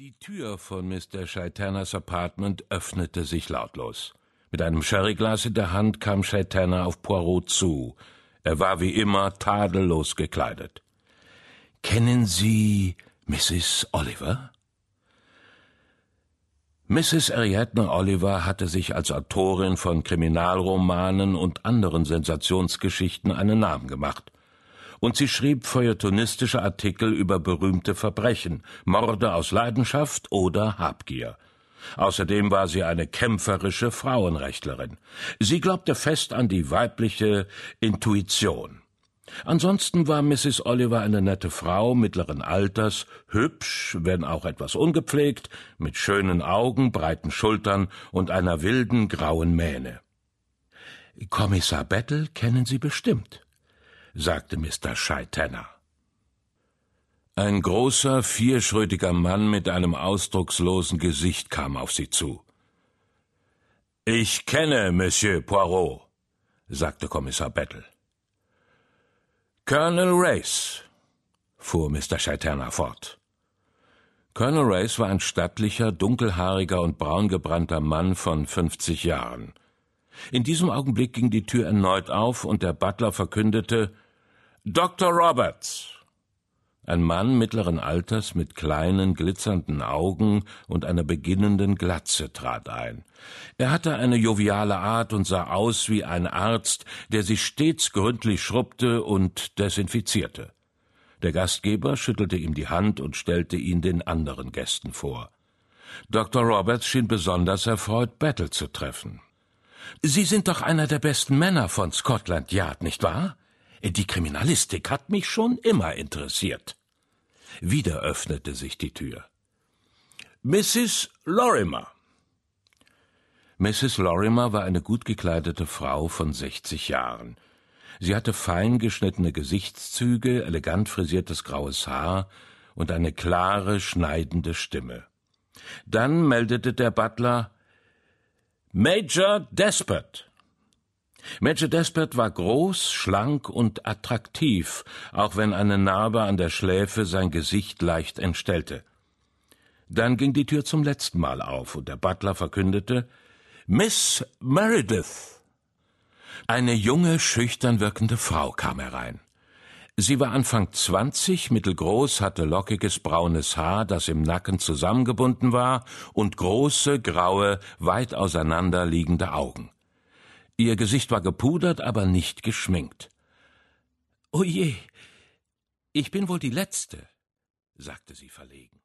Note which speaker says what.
Speaker 1: Die Tür von Mr. Shaitanas Apartment öffnete sich lautlos. Mit einem Sherryglas in der Hand kam Shaitana auf Poirot zu. Er war wie immer tadellos gekleidet. Kennen Sie Mrs. Oliver? Mrs. Ariadne Oliver hatte sich als Autorin von Kriminalromanen und anderen Sensationsgeschichten einen Namen gemacht und sie schrieb feuilletonistische Artikel über berühmte Verbrechen, Morde aus Leidenschaft oder Habgier. Außerdem war sie eine kämpferische Frauenrechtlerin. Sie glaubte fest an die weibliche Intuition. Ansonsten war Mrs. Oliver eine nette Frau mittleren Alters, hübsch, wenn auch etwas ungepflegt, mit schönen Augen, breiten Schultern und einer wilden grauen Mähne. Kommissar Bettel kennen Sie bestimmt sagte Mr. Scheitenner. Ein großer, vierschrötiger Mann mit einem ausdruckslosen Gesicht kam auf sie zu. Ich kenne Monsieur Poirot, sagte Kommissar Bettel. Colonel Race, fuhr Mr. Scheiterner fort. Colonel Race war ein stattlicher, dunkelhaariger und braungebrannter Mann von fünfzig Jahren. In diesem Augenblick ging die Tür erneut auf und der Butler verkündete Dr. Roberts. Ein Mann mittleren Alters mit kleinen, glitzernden Augen und einer beginnenden Glatze trat ein. Er hatte eine joviale Art und sah aus wie ein Arzt, der sich stets gründlich schrubbte und desinfizierte. Der Gastgeber schüttelte ihm die Hand und stellte ihn den anderen Gästen vor. Dr. Roberts schien besonders erfreut, Battle zu treffen. Sie sind doch einer der besten Männer von Scotland Yard, nicht wahr? Die Kriminalistik hat mich schon immer interessiert. Wieder öffnete sich die Tür. Mrs. Lorimer. Mrs. Lorimer war eine gut gekleidete Frau von sechzig Jahren. Sie hatte fein geschnittene Gesichtszüge, elegant frisiertes graues Haar und eine klare, schneidende Stimme. Dann meldete der Butler Major Despot. Major Despert war groß, schlank und attraktiv, auch wenn eine Narbe an der Schläfe sein Gesicht leicht entstellte. Dann ging die Tür zum letzten Mal auf und der Butler verkündete Miss Meredith. Eine junge, schüchtern wirkende Frau kam herein. Sie war Anfang zwanzig, mittelgroß, hatte lockiges braunes Haar, das im Nacken zusammengebunden war, und große, graue, weit auseinander liegende Augen. Ihr Gesicht war gepudert, aber nicht geschminkt. O je, ich bin wohl die Letzte, sagte sie verlegen.